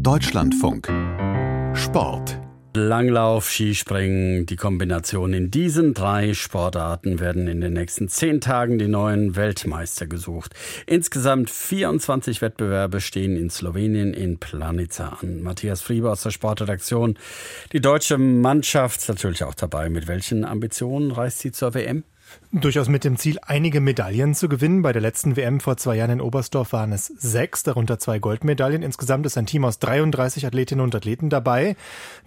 Deutschlandfunk Sport Langlauf, Skispringen, die Kombination in diesen drei Sportarten werden in den nächsten zehn Tagen die neuen Weltmeister gesucht. Insgesamt 24 Wettbewerbe stehen in Slowenien in Planica an. Matthias Frieber aus der Sportredaktion. Die deutsche Mannschaft ist natürlich auch dabei. Mit welchen Ambitionen reist sie zur WM? Durchaus mit dem Ziel, einige Medaillen zu gewinnen. Bei der letzten WM vor zwei Jahren in Oberstdorf waren es sechs, darunter zwei Goldmedaillen. Insgesamt ist ein Team aus 33 Athletinnen und Athleten dabei.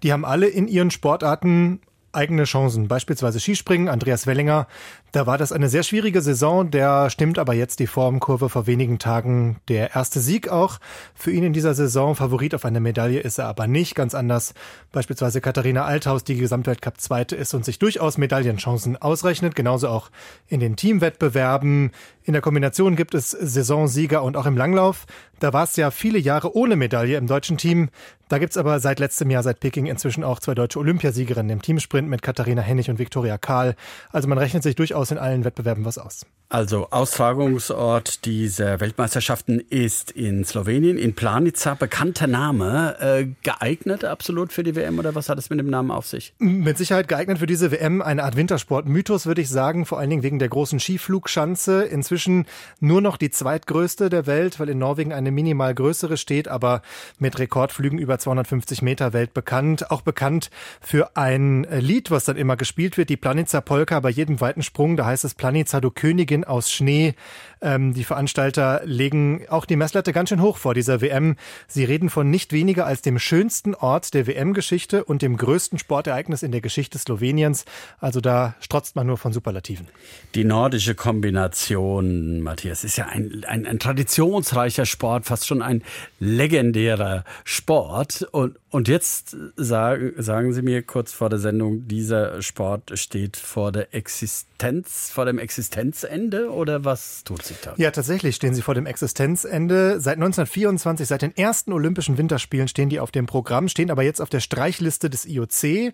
Die haben alle in ihren Sportarten eigene Chancen. Beispielsweise Skispringen, Andreas Wellinger. Da war das eine sehr schwierige Saison. Der stimmt aber jetzt die Formkurve vor wenigen Tagen. Der erste Sieg auch für ihn in dieser Saison. Favorit auf eine Medaille ist er aber nicht. Ganz anders. Beispielsweise Katharina Althaus, die Gesamtweltcup Zweite ist und sich durchaus Medaillenchancen ausrechnet. Genauso auch in den Teamwettbewerben. In der Kombination gibt es Saisonsieger und auch im Langlauf. Da war es ja viele Jahre ohne Medaille im deutschen Team. Da gibt's aber seit letztem Jahr, seit Peking, inzwischen auch zwei deutsche Olympiasiegerinnen im Teamsprint mit Katharina Hennig und Viktoria Kahl. Also man rechnet sich durchaus in allen Wettbewerben was aus. Also Austragungsort dieser Weltmeisterschaften ist in Slowenien, in Planica. Bekannter Name. Äh, geeignet absolut für die WM oder was hat es mit dem Namen auf sich? Mit Sicherheit geeignet für diese WM. Eine Art Wintersport-Mythos, würde ich sagen. Vor allen Dingen wegen der großen Skiflugschanze. Inzwischen nur noch die zweitgrößte der Welt, weil in Norwegen eine minimal größere steht, aber mit Rekordflügen über 250 Meter Welt bekannt. Auch bekannt für ein Lied, was dann immer gespielt wird, die Planica Polka bei jedem weiten Sprung. Da heißt es Planica, du Königin aus Schnee. Ähm, die Veranstalter legen auch die Messlatte ganz schön hoch vor dieser WM. Sie reden von nicht weniger als dem schönsten Ort der WM-Geschichte und dem größten Sportereignis in der Geschichte Sloweniens. Also da strotzt man nur von Superlativen. Die nordische Kombination, Matthias, ist ja ein, ein, ein traditionsreicher Sport, fast schon ein legendärer Sport. Und, und jetzt sagen, sagen Sie mir kurz vor der Sendung, dieser Sport steht vor der Existenz, vor dem Existenzende oder was tut sich da? Ja, tatsächlich stehen sie vor dem Existenzende. Seit 1924, seit den ersten Olympischen Winterspielen stehen die auf dem Programm, stehen aber jetzt auf der Streichliste des IOC.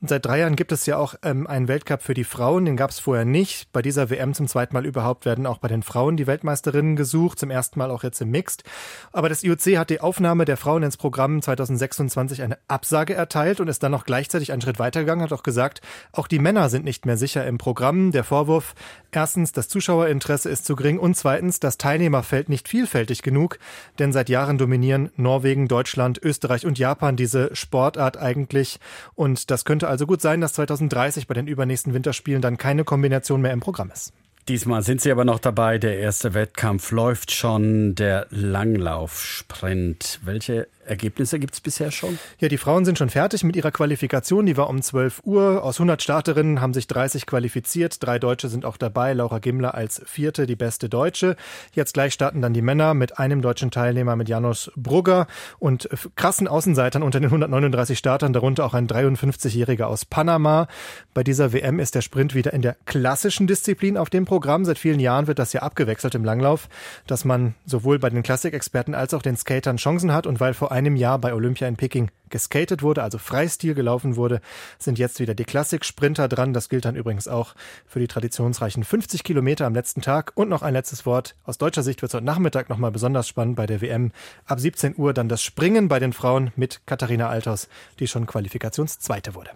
Seit drei Jahren gibt es ja auch ähm, einen Weltcup für die Frauen, den gab es vorher nicht. Bei dieser WM zum zweiten Mal überhaupt werden auch bei den Frauen die Weltmeisterinnen gesucht, zum ersten Mal auch jetzt im Mixed. Aber das IOC hat die Aufnahme der Frauen ins Programm 2026 2021 eine Absage erteilt und ist dann noch gleichzeitig einen Schritt weitergegangen, hat auch gesagt, auch die Männer sind nicht mehr sicher im Programm. Der Vorwurf, erstens, das Zuschauerinteresse ist zu gering und zweitens, das Teilnehmerfeld nicht vielfältig genug, denn seit Jahren dominieren Norwegen, Deutschland, Österreich und Japan diese Sportart eigentlich und das könnte also gut sein, dass 2030 bei den übernächsten Winterspielen dann keine Kombination mehr im Programm ist. Diesmal sind Sie aber noch dabei. Der erste Wettkampf läuft schon, der Langlaufsprint. Welche Ergebnisse gibt es bisher schon? Ja, die Frauen sind schon fertig mit ihrer Qualifikation. Die war um 12 Uhr. Aus 100 Starterinnen haben sich 30 qualifiziert. Drei Deutsche sind auch dabei. Laura Gimler als vierte, die beste Deutsche. Jetzt gleich starten dann die Männer mit einem deutschen Teilnehmer, mit Janusz Brugger und krassen Außenseitern unter den 139 Startern, darunter auch ein 53-Jähriger aus Panama. Bei dieser WM ist der Sprint wieder in der klassischen Disziplin auf dem Programm. Seit vielen Jahren wird das ja abgewechselt im Langlauf, dass man sowohl bei den Klassikexperten als auch den Skatern Chancen hat und weil vor einem Jahr bei Olympia in Peking geskatet wurde, also Freistil gelaufen wurde, sind jetzt wieder die Klassiksprinter dran. Das gilt dann übrigens auch für die traditionsreichen 50 Kilometer am letzten Tag. Und noch ein letztes Wort. Aus deutscher Sicht wird es heute Nachmittag nochmal besonders spannend bei der WM. Ab 17 Uhr dann das Springen bei den Frauen mit Katharina Althaus, die schon Qualifikationszweite wurde.